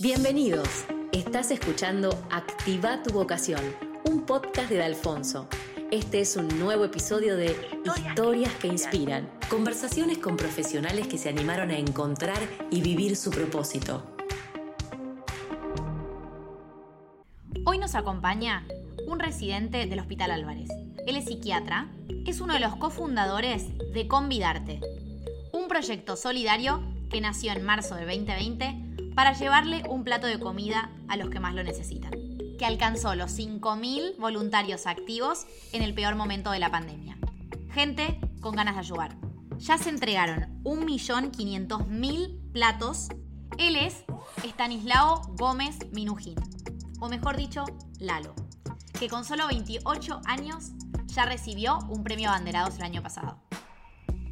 Bienvenidos. Estás escuchando Activa tu vocación, un podcast de Alfonso. Este es un nuevo episodio de Historias que inspiran. Conversaciones con profesionales que se animaron a encontrar y vivir su propósito. Hoy nos acompaña un residente del Hospital Álvarez. Él es psiquiatra, es uno de los cofundadores de Convidarte, un proyecto solidario que nació en marzo del 2020 para llevarle un plato de comida a los que más lo necesitan, que alcanzó los 5.000 voluntarios activos en el peor momento de la pandemia. Gente con ganas de ayudar. Ya se entregaron 1.500.000 platos. Él es Estanislao Gómez Minujín, o mejor dicho, Lalo, que con solo 28 años ya recibió un premio Banderados el año pasado.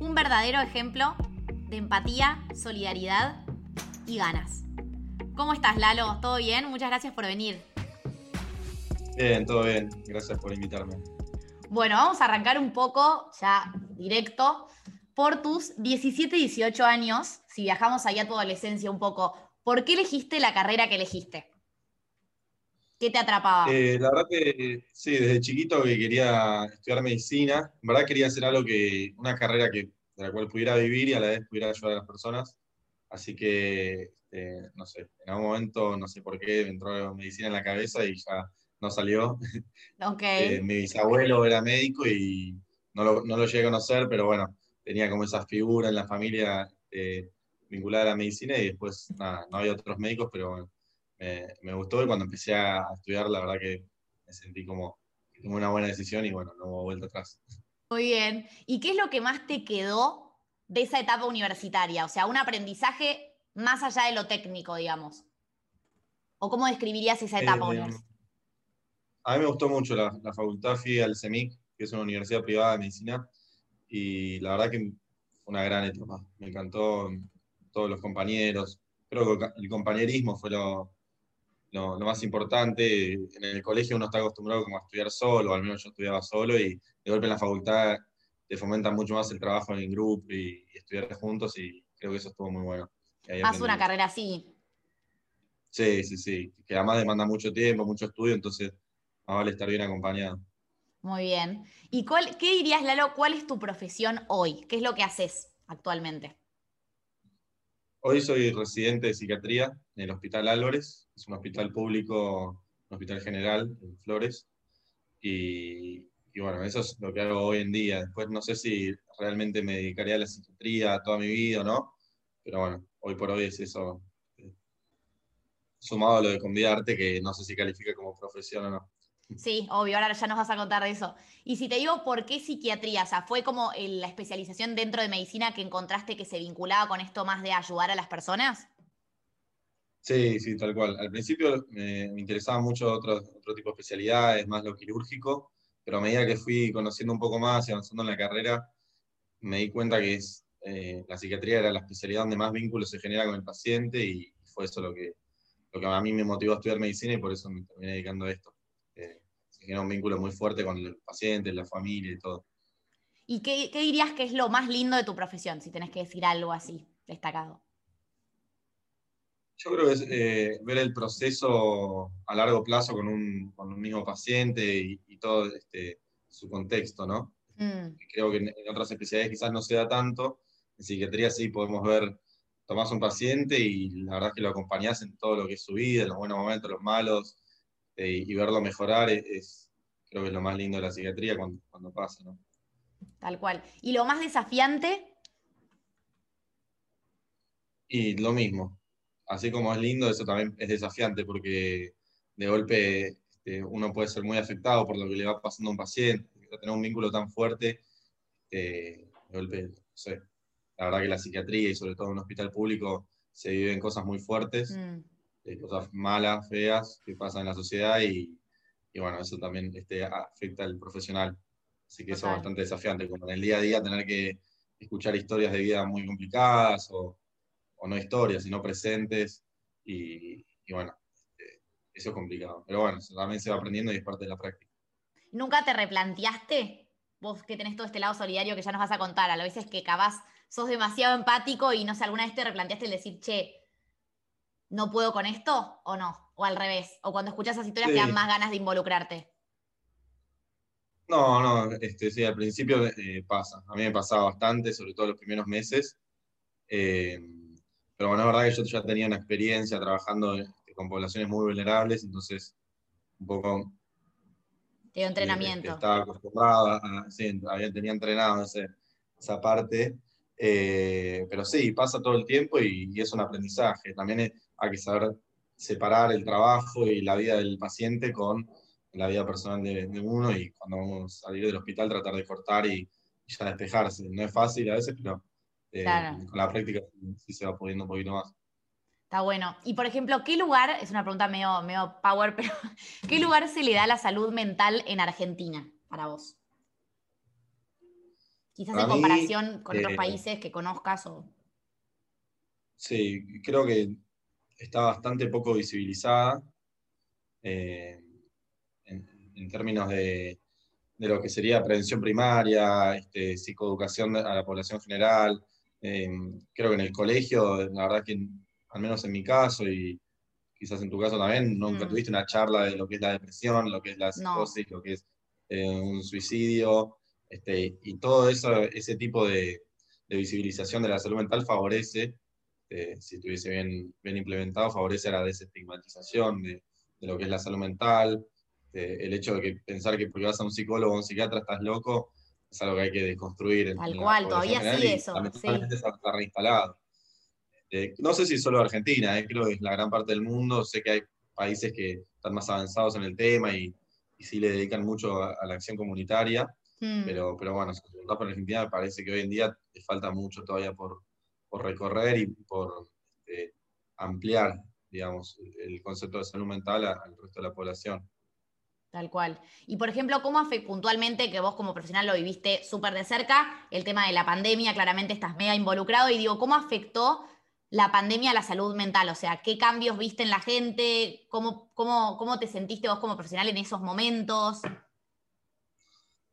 Un verdadero ejemplo de empatía, solidaridad y ganas. ¿Cómo estás, Lalo? ¿Todo bien? Muchas gracias por venir. Bien, todo bien. Gracias por invitarme. Bueno, vamos a arrancar un poco ya directo por tus 17, 18 años, si viajamos allá a tu adolescencia un poco. ¿Por qué elegiste la carrera que elegiste? ¿Qué te atrapaba? Eh, la verdad que sí, desde chiquito que quería estudiar medicina, en verdad quería hacer algo que, una carrera que, de la cual pudiera vivir y a la vez pudiera ayudar a las personas. Así que, este, no sé, en algún momento, no sé por qué, me entró medicina en la cabeza y ya no salió. Ok. Eh, mi bisabuelo era médico y no lo, no lo llegué a conocer, pero bueno, tenía como esa figura en la familia eh, vinculada a la medicina y después, nada, no había otros médicos, pero bueno, me, me gustó y cuando empecé a estudiar, la verdad que me sentí como, como una buena decisión y bueno, no hubo vuelta atrás. Muy bien. ¿Y qué es lo que más te quedó de esa etapa universitaria? O sea, un aprendizaje más allá de lo técnico, digamos. ¿O cómo describirías esa etapa Eh, universitaria? A mí me gustó mucho la, la facultad, fui al CEMIC, que es una universidad privada de medicina, y la verdad que fue una gran etapa. Me encantó todos los compañeros. Creo que el compañerismo fue lo, lo, lo más importante. En el colegio uno está acostumbrado como a estudiar solo, al menos yo estudiaba solo, y de golpe en la facultad te fomentan mucho más el trabajo en grupo y, y estudiar juntos, y creo que eso estuvo muy bueno. Más una carrera así. Sí, sí, sí, que además demanda mucho tiempo, mucho estudio, entonces más vale estar bien acompañado. Muy bien. ¿Y cuál, qué dirías, Lalo, cuál es tu profesión hoy? ¿Qué es lo que haces actualmente? Hoy soy residente de psiquiatría en el Hospital Álvarez, es un hospital público, un hospital general en Flores, y, y bueno, eso es lo que hago hoy en día. Después no sé si realmente me dedicaría a la psiquiatría toda mi vida o no, pero bueno, hoy por hoy es eso, eh, sumado a lo de convidarte, que no sé si califica como profesión o no. Sí, obvio, ahora ya nos vas a contar de eso. Y si te digo por qué psiquiatría, o sea, ¿fue como la especialización dentro de medicina que encontraste que se vinculaba con esto más de ayudar a las personas? Sí, sí, tal cual. Al principio me, me interesaba mucho otro, otro tipo de especialidades, más lo quirúrgico, pero a medida que fui conociendo un poco más y avanzando en la carrera, me di cuenta que es, eh, la psiquiatría era la especialidad donde más vínculo se genera con el paciente y fue eso lo que, lo que a mí me motivó a estudiar medicina y por eso me terminé dedicando a esto. Eh, se genera un vínculo muy fuerte con el paciente, la familia y todo. ¿Y qué, qué dirías que es lo más lindo de tu profesión, si tenés que decir algo así, destacado? Yo creo que es eh, ver el proceso a largo plazo con un, con un mismo paciente y todo este, su contexto, ¿no? Mm, Creo que en, en otras especialidades quizás no se da tanto. En psiquiatría sí podemos ver, tomás un paciente y la verdad es que lo acompañás en todo lo que es su vida, en los buenos momentos, los malos, eh, y verlo mejorar es, es- creo que es lo más lindo de la psiquiatría cuando, cuando pasa, ¿no? tal cual. ¿Y lo más desafiante? Y lo mismo, así como es lindo, eso también es desafiante porque de golpe este, uno puede ser muy afectado por lo que le va pasando a un paciente, tener un vínculo tan fuerte, de golpe, no sé, la verdad que la psiquiatría y sobre todo en un hospital público se viven cosas muy fuertes, Mm, eh, cosas malas, feas que pasan en la sociedad y, y bueno, eso también este, afecta al profesional. Así que eso es Total. bastante desafiante, como en el día a día tener que escuchar historias de vida muy complicadas o, o no historias, sino presentes y, y bueno, este, eso es complicado. Pero bueno, eso también se va aprendiendo y es parte de la práctica. ¿Nunca te replanteaste? Vos que tenés todo este lado solidario que ya nos vas a contar, a veces que capaz sos demasiado empático y no sé, alguna vez te replanteaste el decir, che, no puedo con esto o no? O al revés, o cuando escuchas esas historias te dan más ganas de involucrarte. No, no, este, sí, al principio eh, pasa. A mí me pasaba bastante, sobre todo los primeros meses. Eh, pero bueno, es verdad que yo ya tenía una experiencia trabajando con poblaciones muy vulnerables, entonces un poco... Te dio entrenamiento. Eh, estaba acostumbrada, sí, tenía entrenado esa parte. pero sí, pasa todo el tiempo y, y es un aprendizaje. También hay que saber separar el trabajo y la vida del paciente con la vida personal de, uno y cuando vamos a salir del hospital tratar de cortar y, ya despejarse. No es fácil a veces, pero eh, con la práctica sí se va pudiendo un poquito más. Está bueno. Y por ejemplo, ¿qué lugar, es una pregunta medio, medio power, pero ¿qué lugar se le da a la salud mental en Argentina para vos? Quizás en comparación con otros eh, países que conozcas o... Sí, creo que está bastante poco visibilizada. Eh, en términos de, lo que sería prevención primaria, este, psicoeducación a la población general. Eh, creo que en el colegio, la verdad que al menos en mi caso y quizás en tu caso también, nunca mm. tuviste una charla de lo que es la depresión, lo que es la psicosis, lo que es eh, un suicidio, este, y todo eso, ese tipo de, visibilización de la salud mental favorece, eh, si estuviese bien, bien implementado, favorece la desestigmatización de, de lo que es la salud mental, este, el hecho de que pensar que porque vas a un psicólogo o un psiquiatra estás loco es algo que hay que desconstruir. Tal cual, todavía sí eso. Sí. está reinstalado. Este, no sé si solo Argentina, eh, creo que es la gran parte del mundo. Sé que hay países que están más avanzados en el tema y, y sí le dedican mucho a, la acción comunitaria. Hmm. Pero, pero bueno, si preguntas por Argentina, me parece que hoy en día le falta mucho todavía por, por recorrer y por este, ampliar, digamos, el concepto de salud mental al resto de la población. Tal cual. Y por ejemplo, ¿cómo afectó puntualmente, que vos como profesional lo viviste súper de cerca, el tema de la pandemia, claramente estás mega involucrado, y digo, ¿cómo afectó la pandemia a la salud mental? O sea, ¿qué cambios viste en la gente? ¿Cómo, cómo, cómo te sentiste vos como profesional en esos momentos?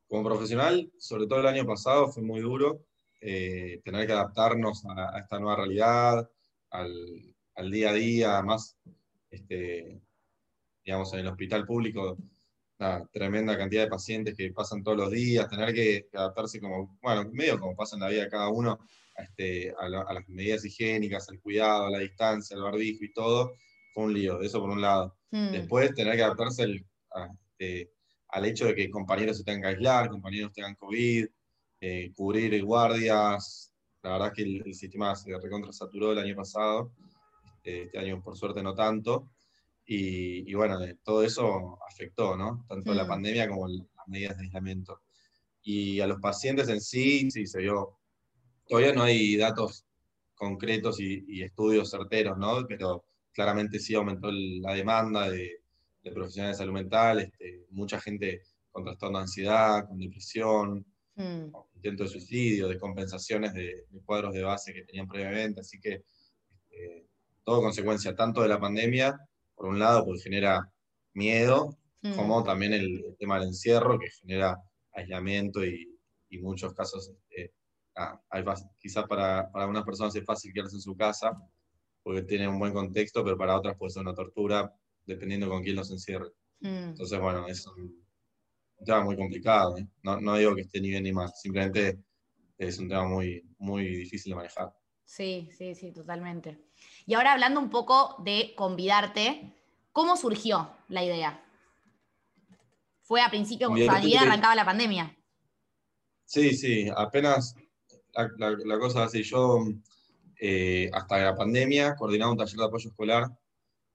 Como profesional, sobre todo el año pasado, fue muy duro eh, tener que adaptarnos a, esta nueva realidad, al, día a día, más, este, digamos, en el hospital público una tremenda cantidad de pacientes que pasan todos los días, tener que, adaptarse como, bueno, medio como pasa en la vida de cada uno, a, este, a, las medidas higiénicas, al cuidado, a la distancia, al barbijo y todo, fue un lío, eso por un lado. Hmm. Después tener que adaptarse este, al hecho de que compañeros se tengan que aislar, compañeros tengan COVID, eh, cubrir guardias, la verdad es que el, sistema se recontra saturó el año pasado, este, este año por suerte no tanto, y, bueno, todo eso afectó, ¿no? Tanto la pandemia como las medidas de aislamiento. Y a los pacientes en sí, sí se vio. Todavía no hay datos concretos y, estudios certeros, ¿no? Pero claramente sí aumentó la demanda de, profesionales de salud mental, este, mucha gente con trastorno de ansiedad, con depresión, mm. intento de suicidio, de compensaciones de, cuadros de base que tenían previamente, así que este, todo consecuencia tanto de la pandemia por un lado, porque genera miedo, mm. como también el, tema del encierro, que genera aislamiento y, en muchos casos, este, quizás para, para algunas personas es fácil quedarse en su casa, porque tiene un buen contexto, pero para otras puede ser una tortura, dependiendo con quién los encierre. Mm. Entonces, bueno, es un, tema muy complicado. ¿eh? No, no, digo que esté ni bien ni mal, simplemente es un tema muy, muy difícil de manejar. Sí, sí, sí, totalmente. Y ahora hablando un poco de convidarte, ¿cómo surgió la idea? ¿Fue a principio, cuando arrancaba la pandemia? Sí, sí, apenas la, cosa así, yo eh, hasta la pandemia coordinaba un taller de apoyo escolar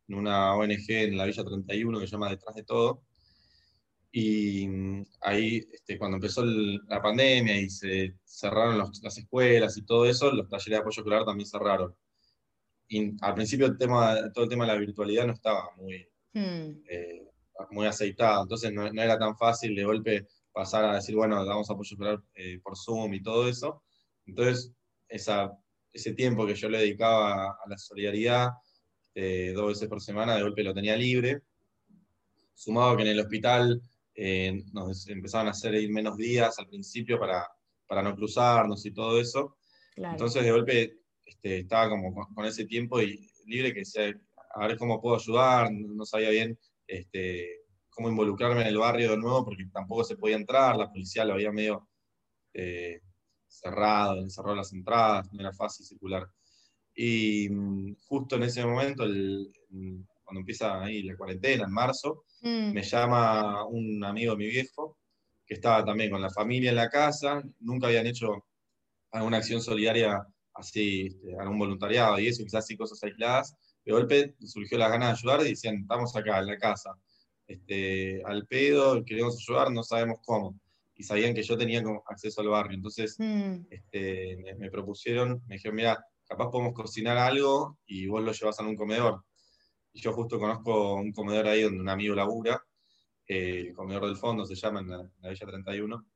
en una ONG en la Villa 31 que se llama Detrás de Todo. Y mm, ahí, este, cuando empezó la pandemia y se cerraron las escuelas y todo eso, los talleres de apoyo escolar también cerraron al principio el tema, todo el tema de la virtualidad no estaba muy, hmm. eh, muy aceitado, entonces no, era tan fácil de golpe pasar a decir, bueno, damos apoyo eh, por Zoom y todo eso. Entonces, esa, ese tiempo que yo le dedicaba a la solidaridad, eh, dos veces por semana, de golpe lo tenía libre, sumado que en el hospital nos empezaban a hacer ir menos días al principio para, para no cruzarnos y todo eso. Entonces, de golpe este, estaba como con, ese tiempo y libre que decía, a ver cómo puedo ayudar, no sabía bien este, cómo involucrarme en el barrio de nuevo, porque tampoco se podía entrar, la policía lo había medio eh, cerrado, cerró las entradas, no era fácil circular. Y mm, justo en ese momento, cuando empieza ahí la cuarentena, en marzo, mm. me llama un amigo de mi viejo, que estaba también con la familia en la casa, nunca habían hecho alguna acción solidaria así, este, algún voluntariado y eso, quizás así cosas aisladas. De golpe surgió la ganas de ayudar y decían, estamos acá en la casa, este, al pedo, queremos ayudar, no sabemos cómo. Y sabían que yo tenía acceso al barrio. Entonces mm. este, me, propusieron, me dijeron, mira, capaz podemos cocinar algo y vos lo llevas a un comedor. Y yo justo conozco un comedor ahí donde un amigo labura, el comedor del fondo se llama en la, Villa 31.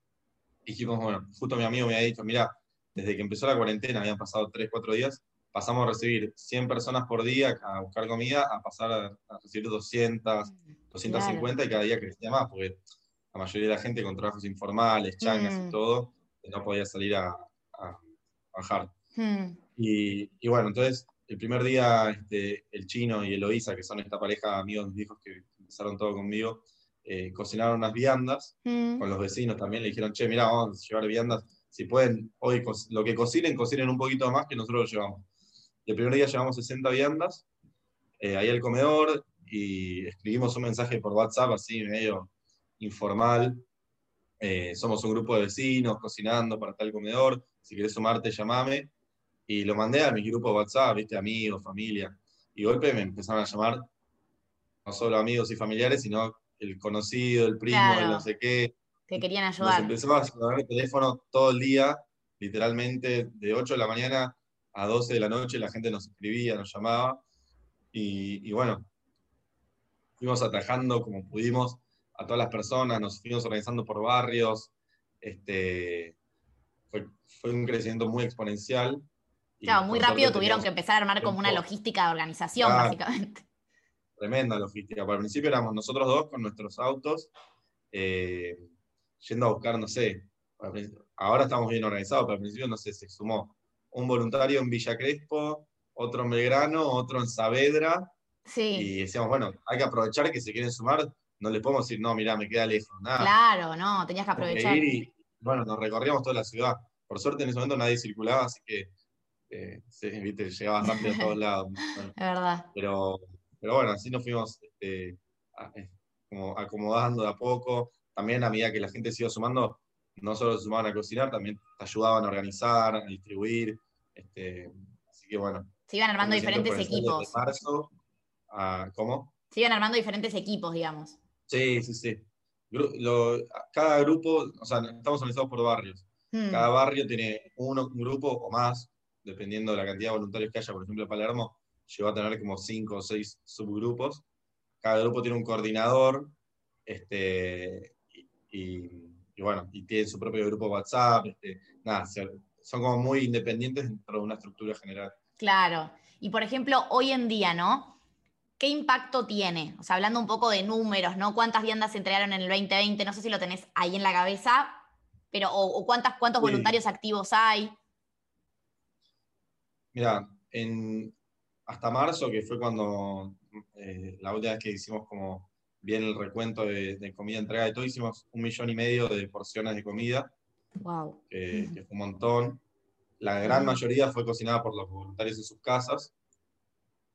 Y dijimos, bueno, justo mi amigo me había dicho, mira, desde que empezó la cuarentena, habían pasado 3, 4 días, pasamos a recibir 100 personas por día a buscar comida, a pasar a, recibir 200, 250 y cada día crecía más, porque la mayoría de la gente con trabajos informales, changas y mm. todo, no podía salir a, bajar. Mm. Y, bueno, entonces el primer día este, el chino y Eloisa, que son esta pareja de amigos hijos que empezaron todo conmigo, eh, cocinaron unas viandas mm. con los vecinos también, le dijeron, che, mira, vamos a llevar viandas, si pueden, hoy lo que cocinen, cocinen un poquito más que nosotros lo llevamos. El primer día llevamos 60 viandas, eh, ahí al comedor, y escribimos un mensaje por WhatsApp, así medio informal. Eh, somos un grupo de vecinos cocinando para tal comedor, si querés sumarte, llamame. Y lo mandé a mi grupo de WhatsApp, viste, amigos, familia. Y golpe me empezaron a llamar, no solo amigos y familiares, sino el conocido, el primo, el no sé qué. Que querían ayudar. Nos empezó a sonar el teléfono todo el día, literalmente de 8 de la mañana a 12 de la noche, la gente nos escribía, nos llamaba. Y, bueno, fuimos atajando como pudimos a todas las personas, nos fuimos organizando por barrios. Este, fue, fue un crecimiento muy exponencial. Claro, muy rápido tuvieron que empezar a armar como una logística de organización, básicamente. Tremenda logística. Para el principio éramos nosotros dos con nuestros autos, eh, yendo a buscar, no sé, ahora estamos bien organizados, pero al principio, no sé, se sumó un voluntario en Villa Crespo, otro en Belgrano, otro en Saavedra. Sí. Y decíamos, bueno, hay que aprovechar que se quieren sumar, no les podemos decir, no, mira, me queda lejos, nada. Claro, no, tenías que aprovechar. Y, bueno, nos recorríamos toda la ciudad. Por suerte en ese momento nadie circulaba, así que eh, ¿viste? llegaba rápido a todos lados. es verdad. Pero, pero bueno, así nos fuimos este, eh, como acomodando de a poco. También a medida que la gente se iba sumando, no solo se sumaban a cocinar, también te ayudaban a organizar, a distribuir. Este, así que bueno. Se iban armando diferentes equipos. ¿Cómo? Se iban armando diferentes equipos, digamos. Sí, sí, sí. cada grupo, o sea, estamos organizados por barrios. Hmm. Cada barrio tiene uno, un grupo o más, dependiendo de la cantidad de voluntarios que haya. Por ejemplo, Palermo llegó a tener como cinco o seis subgrupos. Cada grupo tiene un coordinador este, y y bueno, y tienen su propio grupo WhatsApp, este, nada, son como muy independientes dentro de una estructura general. Claro. Y por ejemplo, hoy en día, ¿no? ¿Qué impacto tiene? O sea, hablando un poco de números, ¿no? ¿Cuántas viandas se entregaron en el 2020? No sé si lo tenés ahí en la cabeza, pero o, cuántas, cuántos voluntarios activos hay. Mira, en, hasta marzo, que fue cuando eh, la última vez que hicimos como bien el recuento de, comida entregada y todo, hicimos un millón y medio de porciones de comida, wow. que fue un montón. La gran mayoría fue cocinada por los voluntarios en sus casas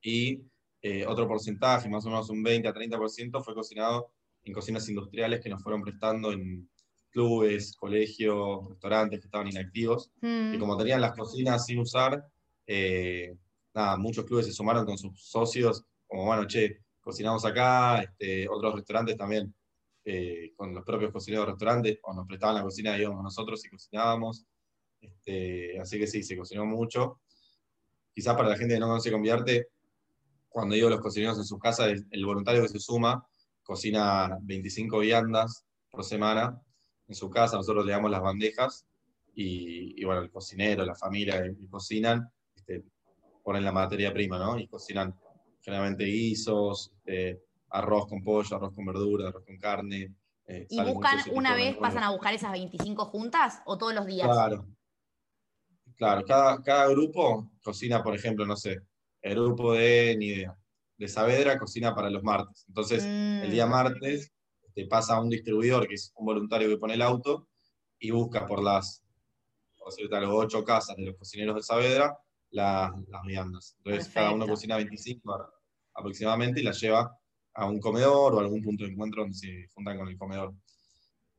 y eh, otro porcentaje, más o menos un 20 a 30%, fue cocinado en cocinas industriales que nos fueron prestando en clubes, colegios, restaurantes que estaban inactivos. Y mm. como tenían las cocinas sin usar, eh, nada, muchos clubes se sumaron con sus socios, como bueno, che, cocinamos acá, este, otros restaurantes también, eh, con los propios cocineros de restaurantes, o nos prestaban la cocina, íbamos nosotros y cocinábamos. Este, así que sí, se cocinó mucho. Quizás para la gente que no conoce Conviarte, cuando digo los cocineros en sus casas, el, voluntario que se suma cocina 25 viandas por semana en su casa, nosotros le damos las bandejas y, bueno, el cocinero, la familia que cocinan, ponen la materia prima, ¿no? Y cocinan generalmente guisos, eh, arroz con pollo, arroz con verdura, arroz con carne. Eh, ¿Y buscan una vez, pasan a buscar esas 25 juntas o todos los días? Claro. Claro, cada, cada grupo cocina, por ejemplo, no sé, el grupo de ni idea, de Saavedra cocina para los martes. Entonces, el día mm. martes te pasa a un distribuidor, que es un voluntario que pone el auto, y busca por las, por decirte algo, ocho casas de los cocineros de Saavedra las viandas. Entonces, cada uno cocina 25 aproximadamente y las lleva a un comedor o a algún punto de encuentro donde se juntan con el comedor.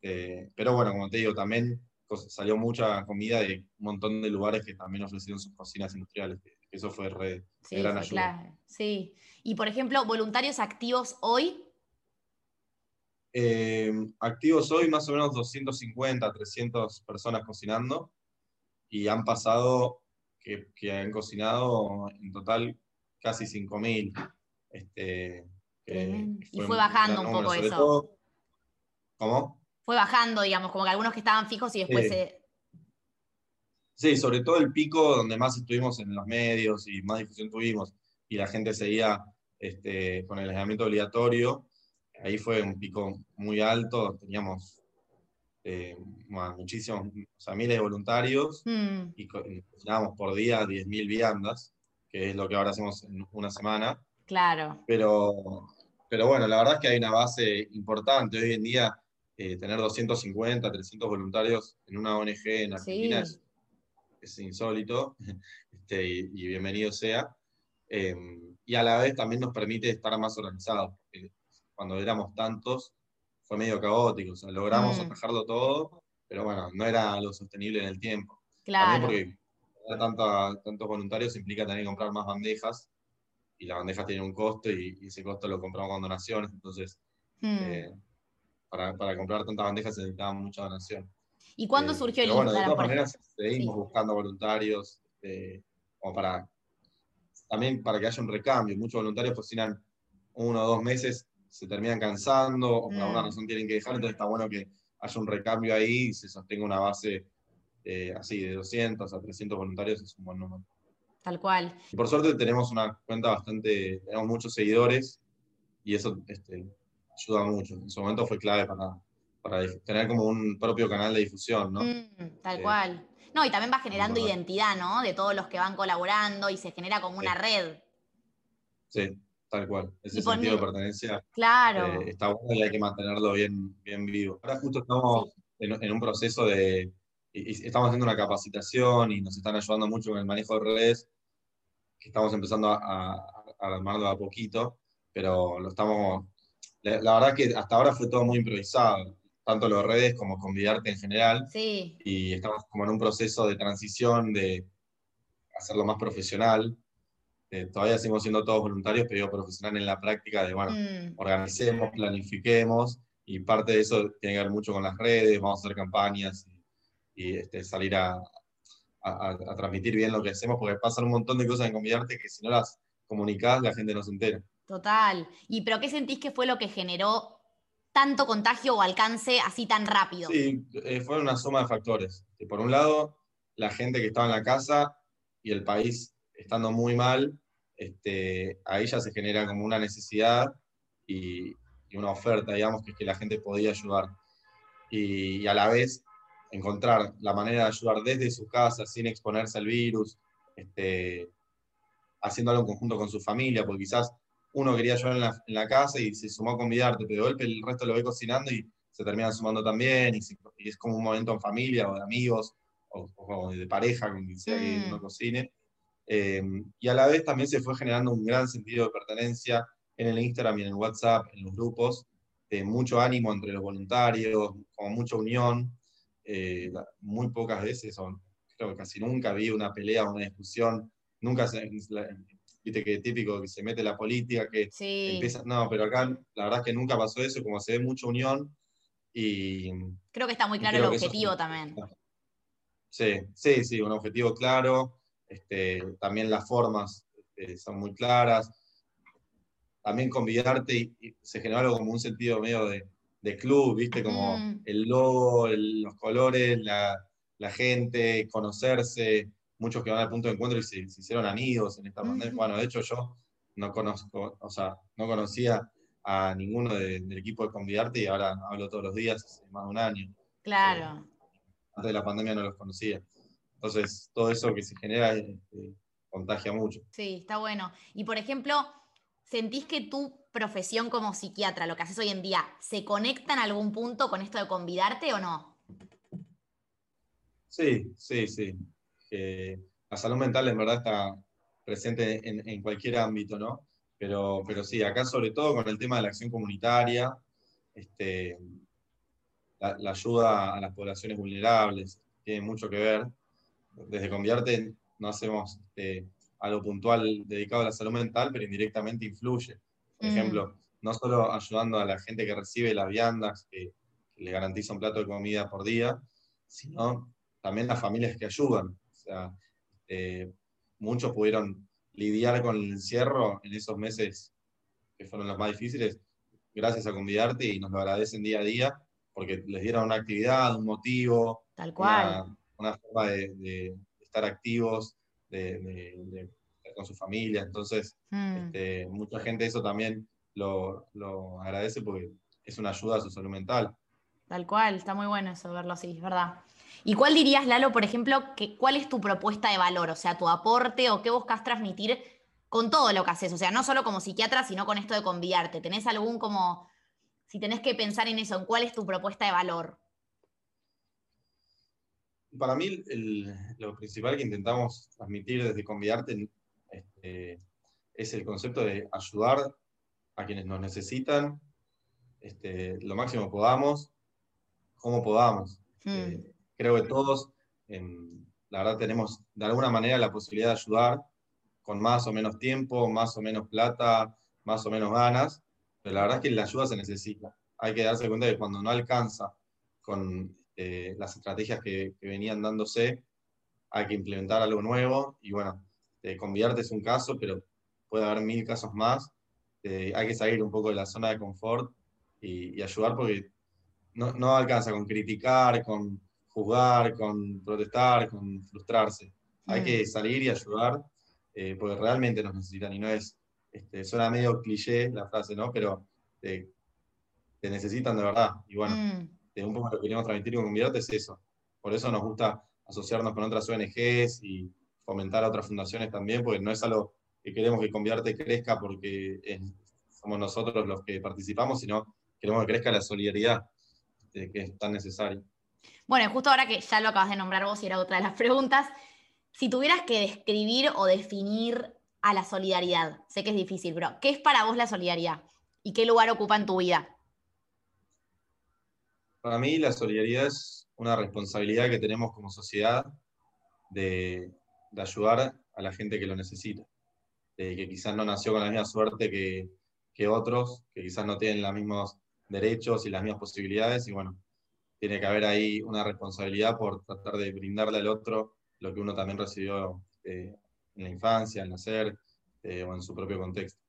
Eh, pero bueno, como te digo, también salió mucha comida de un montón de lugares que también ofrecieron sus cocinas industriales. Eso fue re, sí, gran ayuda. Sí. Y por ejemplo, voluntarios activos hoy. Eh, activos hoy más o menos 250, 300 personas cocinando y han pasado que, han cocinado en total casi 5.000. Este, y fue bajando un poco eso. ¿Cómo? Fue bajando, digamos, como que algunos que estaban fijos y después se... Sí, sobre todo el pico donde más estuvimos en los medios y más difusión tuvimos y la gente seguía este, con el aislamiento obligatorio, ahí fue un pico muy alto, teníamos eh, muchísimos, o sea, miles de voluntarios mm. y cocinábamos por día 10.000 viandas, que es lo que ahora hacemos en una semana. Claro. Pero, pero bueno, la verdad es que hay una base importante. Hoy en día, eh, tener 250, 300 voluntarios en una ONG en Argentina es, insólito este, y, bienvenido sea. Em, y a la vez también nos permite estar más organizados. Cuando éramos tantos, fue medio caótico. O sea, logramos mm. atajarlo todo, pero bueno, no era lo sostenible en el tiempo. Claro. También porque tantos voluntarios implica tener que comprar más bandejas y la bandeja tiene un costo y, ese costo lo compramos con donaciones, entonces hmm. eh, para, para, comprar tantas bandejas se necesitaba mucha donación. ¿Y cuándo eh, surgió el Bueno, de todas maneras seguimos buscando voluntarios, este, como para, también para que haya un recambio. Muchos voluntarios cocinan uno o dos meses, se terminan cansando, o por alguna hmm. razón tienen que dejar, entonces está bueno que haya un recambio ahí y se sostenga una base eh, así de 200 a 300 voluntarios, es un buen número. Tal cual. Y por suerte tenemos una cuenta bastante, tenemos muchos seguidores y eso este, ayuda mucho. En su momento fue clave para, para tener como un propio canal de difusión, ¿no? Mm, tal cual. No, y también va generando identidad, ¿no? De todos los que van colaborando y se genera como una red. Sí, tal cual. Ese sentido de pertenencia claro. Eh, está bueno y hay que mantenerlo bien, bien vivo. Ahora justo estamos en, un proceso de, estamos haciendo una capacitación y nos están ayudando mucho con el manejo de redes estamos empezando a, a, armarlo a poquito, pero lo estamos, la, verdad que hasta ahora fue todo muy improvisado, tanto los redes como convidarte en general, sí. y estamos como en un proceso de transición de hacerlo más profesional. Eh, todavía seguimos siendo todos voluntarios, pero profesional en la práctica de, bueno, mm. organicemos, planifiquemos, y parte de eso tiene que ver mucho con las redes, vamos a hacer campañas y, este, salir a, a, transmitir bien lo que hacemos, porque pasan un montón de cosas en Convidarte que si no las comunicás, la gente no se entera. Total. ¿Y pero qué sentís que fue lo que generó tanto contagio o alcance así tan rápido? Sí, eh, fue una suma de factores. por un lado, la gente que estaba en la casa y el país estando muy mal, este, ahí ya se genera como una necesidad y, una oferta, digamos, que, que la gente podía ayudar. y, a la vez encontrar la manera de ayudar desde su casa sin exponerse al virus, este, haciendo algo en conjunto con su familia, porque quizás uno quería ayudar en la, casa y se sumó a convidarte, pero de el resto lo ve cocinando y se termina sumando también, y, es como un momento en familia o de amigos o, de pareja, con quien sea que mm. uno cocine. Em, y a la vez también se fue generando un gran sentido de pertenencia en el Instagram y en el WhatsApp, en los grupos, de mucho ánimo entre los voluntarios, como mucha unión, eh, muy pocas veces, o creo que casi nunca vi una pelea o una discusión, nunca se, viste que típico que se mete la política, que empieza, no, pero acá la verdad es que nunca pasó eso, como se ve mucha unión y... Creo que está muy claro el objetivo también. Sí, sí, sí, un objetivo claro, este, también las formas este, son muy claras, también convidarte y, se generó algo como un sentido medio de, de club, ¿viste? Como mm. el logo, los colores, la, gente, conocerse, muchos que van al punto de encuentro y se, hicieron amigos en esta pandemia. Bueno, de hecho yo no conozco, o sea, no conocía a ninguno del equipo de Convidarte y ahora hablo todos los días, hace más de un año. Claro. Eh, antes de la pandemia no los conocía. Entonces, todo eso que se genera este, contagia mucho. Sí, está bueno. Y por ejemplo, ¿sentís que tu profesión como psiquiatra, lo que haces hoy en día, se conecta en algún punto con esto de convidarte o no? Sí, sí, sí. la salud mental en verdad está presente en, cualquier ámbito, ¿no? Pero, pero sí, acá sobre todo con el tema de la acción comunitaria, este, la, ayuda a las poblaciones vulnerables, tiene mucho que ver. Desde Conviarte no hacemos este, algo puntual dedicado a la salud mental, pero indirectamente influye. Por mm. ejemplo, no solo ayudando a la gente que recibe las viandas, que, le garantiza un plato de comida por día, sino también las familias que ayudan. O sea, eh, muchos pudieron lidiar con el encierro en esos meses que fueron los más difíciles, gracias a Convidarte y nos lo agradecen día a día, porque les dieron una actividad, un motivo, Tal cual. Una, forma de, estar activos, de, estar con su familia. Entonces, mm. este, mucha gente eso también lo, agradece porque es una ayuda a su salud mental. Tal cual, está muy bueno eso, verlo así, es verdad. ¿Y cuál dirías, Lalo, por ejemplo, que, cuál es tu propuesta de valor? O sea, tu aporte o qué buscas transmitir con todo lo que haces. O sea, no solo como psiquiatra, sino con esto de convidarte. ¿Tenés algún como, si tenés que pensar en eso, en cuál es tu propuesta de valor? Para mí, lo principal que intentamos transmitir desde convidarte este, es el concepto de ayudar a quienes nos necesitan este, lo máximo podamos, como podamos. Hmm. Eh, creo que todos, la verdad, tenemos de alguna manera la posibilidad de ayudar con más o menos tiempo, más o menos plata, más o menos ganas, pero la verdad es que la ayuda se necesita. Hay que darse cuenta de que cuando no alcanza con eh, las estrategias que, venían dándose, hay que implementar algo nuevo y bueno, eh, convidarte es un caso, pero puede haber mil casos más este, hay que salir un poco de la zona de confort y, ayudar porque no, alcanza con criticar, con juzgar, con protestar, con frustrarse. Hay que mm. salir y ayudar eh, porque realmente nos necesitan y no es, este, suena medio cliché la frase, ¿no? Pero te, necesitan de verdad. Y bueno, mm. Un poco lo que queremos transmitir con Convidarte es eso. Por eso nos gusta asociarnos con otras ONGs y fomentar a otras fundaciones también, porque no es algo que queremos que Conviarte crezca porque somos nosotros los que participamos, sino queremos que crezca la solidaridad que es tan necesaria. Bueno, justo ahora que ya lo acabas de nombrar vos y era otra de las preguntas, si tuvieras que describir o definir a la solidaridad, sé que es difícil, pero ¿qué es para vos la solidaridad? ¿Y qué lugar ocupa en tu vida? Para mí la solidaridad es una responsabilidad que tenemos como sociedad de, de ayudar a la gente que lo necesita que quizás no nació con la misma suerte que, otros, que quizás no tienen los mismos derechos y las mismas posibilidades, y bueno, tiene que haber ahí una responsabilidad por tratar de brindarle al otro lo que uno también recibió eh, en la infancia, al nacer eh, o en su propio contexto.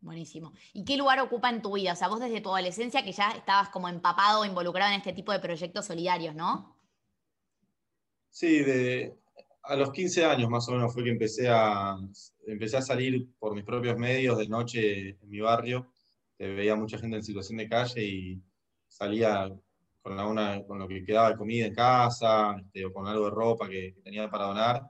Buenísimo. ¿Y qué lugar ocupa en tu vida? O sea, vos desde tu adolescencia que ya estabas como empapado, involucrado en este tipo de proyectos solidarios, ¿no? Sí, de, a los 15 años más o menos fue que empecé a, empecé a salir por mis propios medios de noche en mi barrio. veía mucha gente en situación de calle y salía con, con lo que quedaba de comida en casa este, o con algo de ropa que, tenía para donar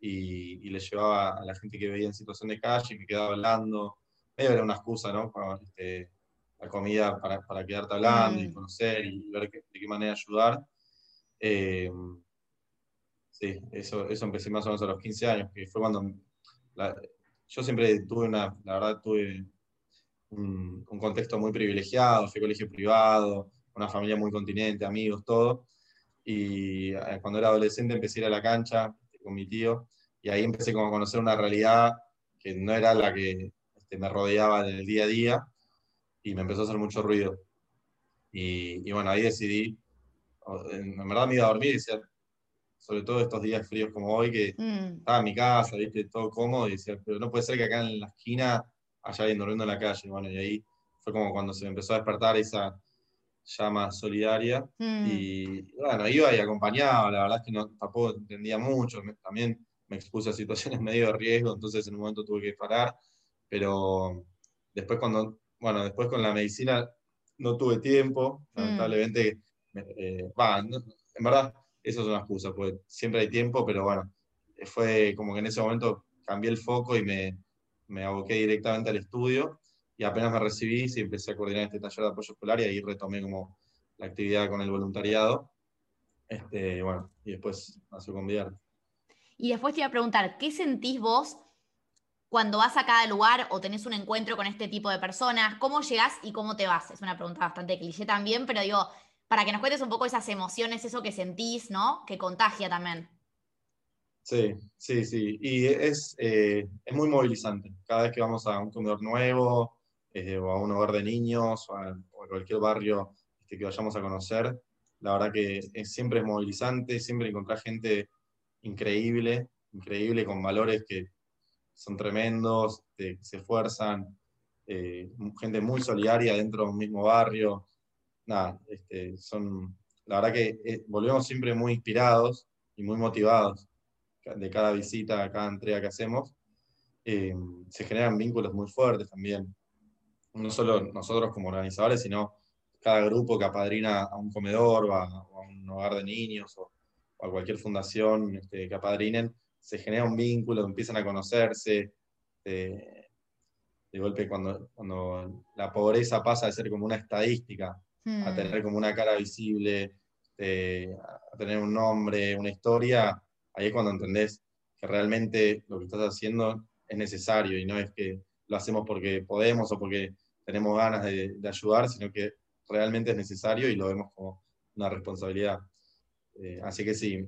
y, y, le llevaba a la gente que veía en situación de calle, que quedaba hablando. Medio era una excusa, ¿no? Este, la comida para, para quedarte hablando y mm. conocer y ver de qué manera ayudar. Eh, Sí, eso, eso empecé más o menos a los 15 años, que fue cuando yo siempre tuve una, la verdad tuve un, contexto muy privilegiado, fui colegio privado, una familia muy continente, amigos, todo. Y eh, cuando era adolescente empecé a ir a la cancha con mi tío y ahí empecé como a conocer una realidad que no era la que este, me rodeaba en el día a día y me empezó a hacer mucho ruido. Y, y bueno, ahí decidí, en verdad me iba a dormir y decía, sobre todo estos días fríos como hoy, que mm. estaba en mi casa, viste, todo cómodo, y decía, pero no puede ser que acá en la esquina haya alguien durmiendo en la calle. Bueno, y ahí fue como cuando se empezó a despertar esa llama solidaria. Mm. Y bueno, iba y acompañaba, la verdad es que no, tampoco entendía mucho, también me expuse a situaciones medio de riesgo, entonces en un momento tuve que parar, pero después cuando, bueno, después con la medicina no tuve tiempo, mm. lamentablemente, eh, en verdad eso es una excusa, pues siempre hay tiempo, pero bueno, fue como que en ese momento cambié el foco y me, me aboqué directamente al estudio y apenas me recibí, sí empecé a coordinar este taller de apoyo escolar y ahí retomé como la actividad con el voluntariado. Este, bueno, y después nació Convidarte. Y después te iba a preguntar, ¿qué sentís vos cuando vas a cada lugar o tenés un encuentro con este tipo de personas? ¿Cómo llegás y cómo te vas? Es una pregunta bastante cliché también, pero digo, para que nos cuentes un poco esas emociones, eso que sentís, ¿no? Que contagia también. Sí, sí, sí. Y es, eh, es muy movilizante. Cada vez que vamos a un comedor nuevo, eh, o a un hogar de niños, o a, cualquier barrio este, que vayamos a conocer, la verdad que es, siempre es movilizante, siempre encontrar gente increíble, increíble, con valores que son tremendos, que se esfuerzan, eh, gente muy solidaria dentro de un mismo barrio. Nada, este, son, la verdad que eh, volvemos siempre muy inspirados y muy motivados de cada visita, cada entrega que hacemos. Eh, se generan vínculos muy fuertes también, no solo nosotros como organizadores, sino cada grupo que apadrina a un comedor o a, un hogar de niños o, a cualquier fundación este, que apadrinen, se genera un vínculo, empiezan a conocerse. de golpe, cuando, cuando la pobreza pasa de ser como una estadística a hmm. tener como una cara visible, a tener un nombre, una historia, ahí es cuando entendés que realmente lo que estás haciendo es necesario y no es que lo hacemos porque podemos o porque tenemos ganas de, de ayudar, sino que realmente es necesario y lo vemos como una responsabilidad. Eh, así que sí,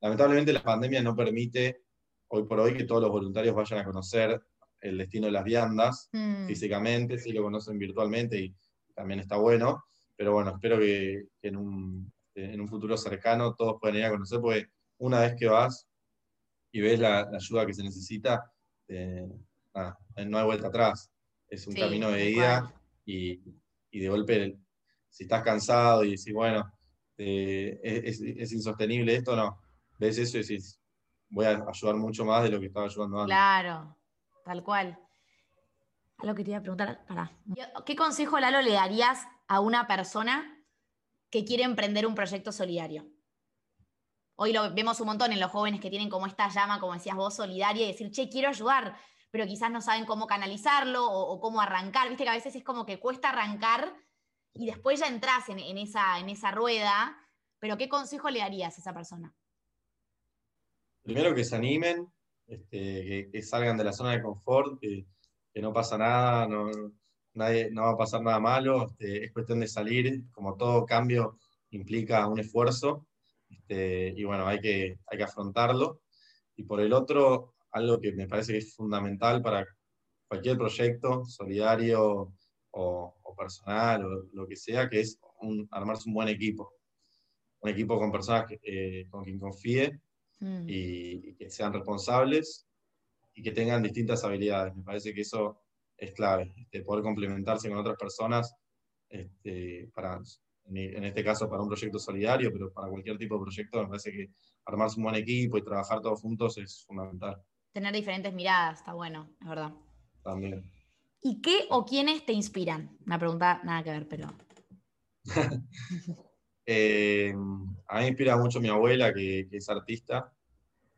lamentablemente la pandemia no permite hoy por hoy que todos los voluntarios vayan a conocer el destino de las viandas mm. físicamente, sí lo conocen virtualmente y también está bueno, pero bueno, espero que, en, un, en, un, futuro cercano todos puedan ir a conocer, porque una vez que vas y ves la, ayuda que se necesita, eh, no hay vuelta atrás, es un camino de ida y, y de golpe, si estás cansado y decís, bueno, eh, es, insostenible esto, no. Ves eso y decís, voy a ayudar mucho más de lo que estaba ayudando antes. Claro, tal cual. Algo que te iba a preguntar, para. ¿Qué consejo, Lalo, le darías a una persona que quiere emprender un proyecto solidario? Hoy lo vemos un montón en los jóvenes que tienen como esta llama, como decías vos, solidaria y decir, che, quiero ayudar pero quizás no saben cómo canalizarlo o, cómo arrancar. Viste que a veces es como que cuesta arrancar y después ya entras en, esa, en esa rueda, pero ¿qué consejo le darías a esa persona? Primero que se animen, este, que, salgan de la zona de confort, que, no pasa nada, no, nadie, no va a pasar nada malo, este, es cuestión de salir, como todo cambio implica un esfuerzo, este, y bueno, hay que, hay que afrontarlo. Y por el otro, algo que me parece que es fundamental para cualquier proyecto solidario o, personal o lo que sea, que es armarse un buen equipo. Un equipo con personas eh, con quien confíe mm. y, que sean responsables y que tengan distintas habilidades. Me parece que eso es clave, este, poder complementarse con otras personas este, para, en este caso para un proyecto solidario, pero para cualquier tipo de proyecto, me parece que armarse un buen equipo y trabajar todos juntos es fundamental tener diferentes miradas, está bueno, es verdad. También. ¿Y qué o quiénes te inspiran? Una pregunta nada que ver, pero. Eh, a mí me inspira mucho mi abuela, que, es artista,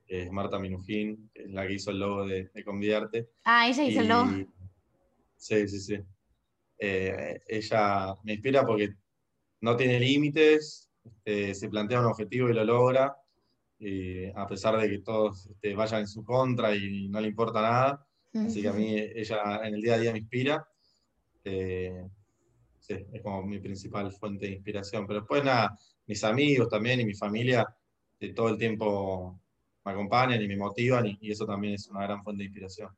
que es Marta Minujín, que es la que hizo el logo de, de Convidarte. Ah, ella hizo el logo. Sí, sí, sí. Eh, ella me inspira porque no tiene límites, este, se plantea un objetivo y lo logra a pesar de que todos este, vayan en su contra y no le importa nada. Así que a mí ella en el día a día me inspira. Eh, es como mi principal fuente de inspiración. Pero después nada, mis amigos también y mi familia de todo el tiempo me acompañan y me motivan y, y eso también es una gran fuente de inspiración.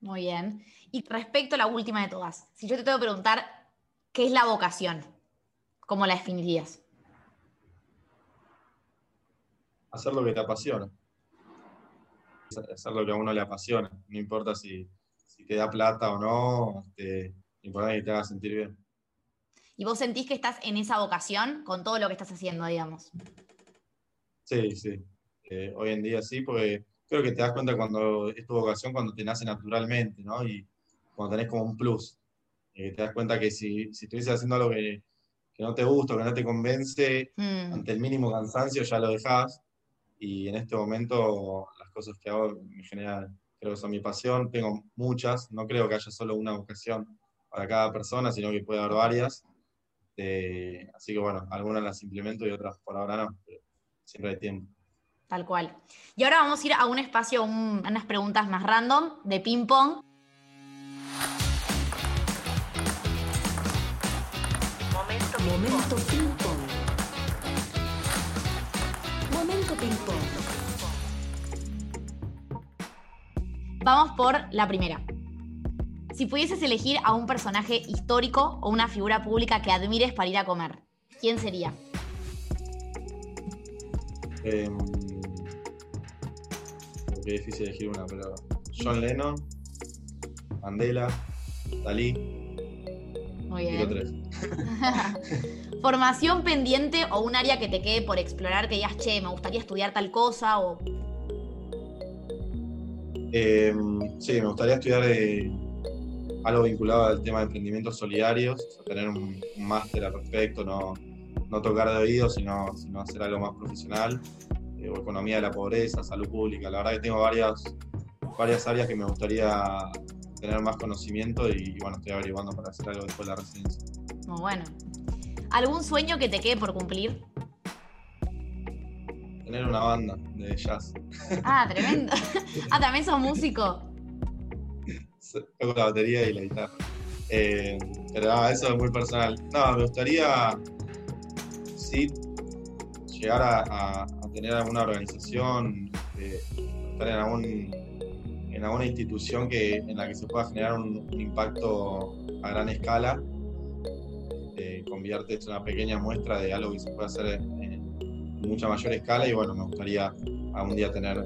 Muy bien. Y respecto a la última de todas, si yo te tengo que preguntar, ¿qué es la vocación? ¿Cómo la definirías? hacer lo que te apasiona. Hacer lo que a uno le apasiona. No importa si, te da plata o no, este, importa que te haga sentir bien. ¿Y vos sentís que estás en esa vocación con todo lo que estás haciendo, digamos? Sí, sí. Eh, hoy en día sí, porque creo que te das cuenta cuando es tu vocación, cuando te nace naturalmente, ¿no? Y cuando tenés como un plus. Eh, te das cuenta que si, si estuvieses haciendo algo que, no te gusta, que no te convence, mm. ante el mínimo cansancio ya lo dejás y en este momento las cosas que hago me generan creo que son mi pasión, tengo muchas, no creo que haya solo una vocación para cada persona, sino que puede haber varias. Eh, así que bueno, algunas las implemento y otras por ahora no, siempre hay tiempo. Tal cual. Y ahora vamos a ir a un espacio, unas preguntas más random de ping pong. Momento, Momento ping pong. Momento ping pong. Vamos por la primera. Si pudieses elegir a un personaje histórico o una figura pública que admires para ir a comer, ¿quién sería? Eh, qué difícil elegir una, pero John Lennon, Mandela, Dalí. Muy bien. Tres. ¿Formación pendiente o un área que te quede por explorar que digas, che, me gustaría estudiar tal cosa o... Em, sí, me gustaría estudiar eh, algo vinculado al tema de emprendimientos solidarios, tener un, máster al respecto, no, no tocar de oído, sino, sino hacer algo más profesional. Eh, o economía de la pobreza, salud pública. La verdad que tengo varias, varias áreas que me gustaría tener más conocimiento y, bueno, estoy averiguando para hacer algo después de la residencia. Muy bueno. ¿Algún sueño que te quede por cumplir? Tener una banda de jazz. Ah, tremendo. ah, también sos músico. Toco la batería y la guitarra. Eh, pero eso es muy personal. No, me gustaría, sí, llegar a, tener alguna organización, eh, estar en, algún, en alguna institución que, en la que se pueda generar un, impacto a gran escala, eh, convierte en una pequeña muestra de algo que se puede hacer en, mucha mayor escala y bueno, me gustaría algún día tener,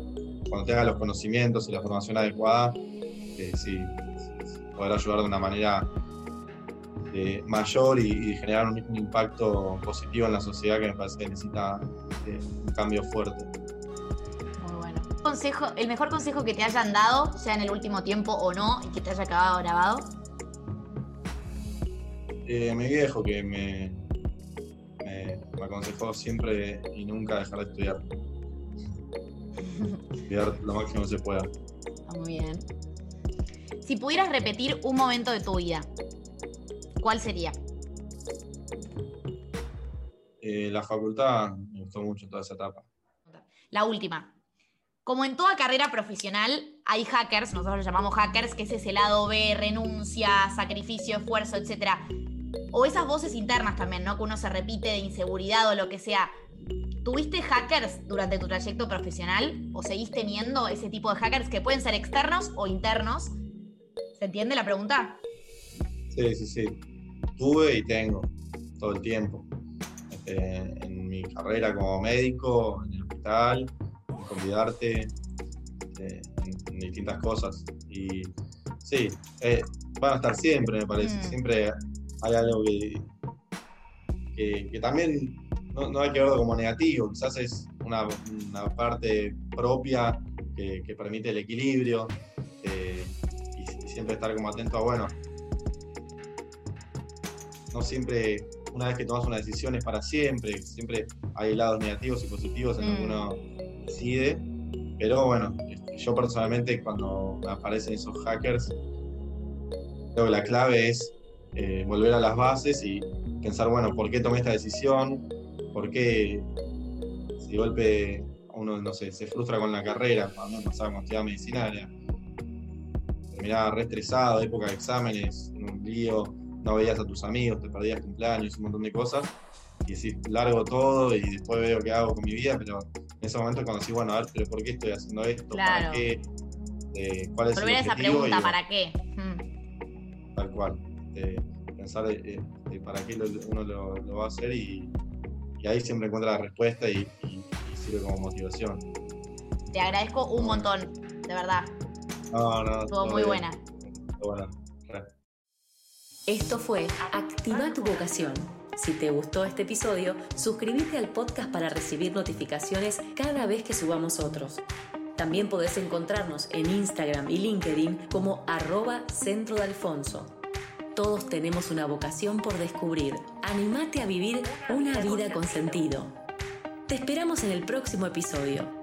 cuando tenga los conocimientos y la formación adecuada, eh, sí, poder ayudar de una manera eh, mayor y, generar un, impacto positivo en la sociedad que me parece que necesita eh, un cambio fuerte. Muy bueno. Consejo, ¿El mejor consejo que te hayan dado, sea en el último tiempo o no, y que te haya acabado grabado? Eh, mi viejo que me, me, aconsejó siempre y nunca dejar de estudiar. estudiar lo máximo que se pueda. Muy bien. Si pudieras repetir un momento de tu vida, ¿cuál sería? Eh, la facultad me gustó mucho toda esa etapa. La última. Como en toda carrera profesional, hay hackers, nosotros los llamamos hackers, que es ese lado B, renuncia, sacrificio, esfuerzo, etc. O esas voces internas también, ¿no? Que uno se repite de inseguridad o lo que sea. ¿Tuviste hackers durante tu trayecto profesional? ¿O seguís teniendo ese tipo de hackers que pueden ser externos o internos? ¿Se entiende la pregunta? Sí, sí, sí tuve y tengo todo el tiempo. Este, en mi carrera como médico, en el hospital, en convidarte, este, en, distintas cosas. Y sí, eh, van a estar siempre, me parece. Mm. Siempre hay algo que, que, también no, hay que verlo como negativo, quizás es una, parte propia que, permite el equilibrio eh, siempre estar como atento a, bueno, no siempre, una vez que tomas una decisión es para siempre, siempre hay lados negativos y positivos en lo que mm. uno decide, pero bueno, yo personalmente cuando aparecen esos hackers, creo que la clave es eh, volver a las bases y pensar, bueno, ¿por qué tomé esta decisión? ¿Por qué si de golpe uno, no sé, se frustra con la carrera, cuando pasaba con estudiaba medicina, terminaba re estresado, época de exámenes, en un lío, no veías a tus amigos, te perdías cumpleaños, un montón de cosas, y decís, largo todo y después veo qué hago con mi vida, pero en ese momento cuando decís, bueno, a ver, pero ¿por qué estoy haciendo esto? ¿Para qué? Eh, ¿Cuál es Volver a esa pregunta, ¿para qué? Hmm. Tal cual. pensar eh, para qué uno lo, va a hacer y, ahí siempre encuentra la respuesta y, sirve como motivación. Te agradezco un montón, de verdad. No, no. Estuvo muy buena. Bueno. Esto fue Activa tu vocación. Si te gustó este episodio, suscríbete al podcast para recibir notificaciones cada vez que subamos otros. También podés encontrarnos en Instagram y LinkedIn como arroba centro de Alfonso. Todos tenemos una vocación por descubrir. Animate a vivir una vida con sentido. Te esperamos en el próximo episodio.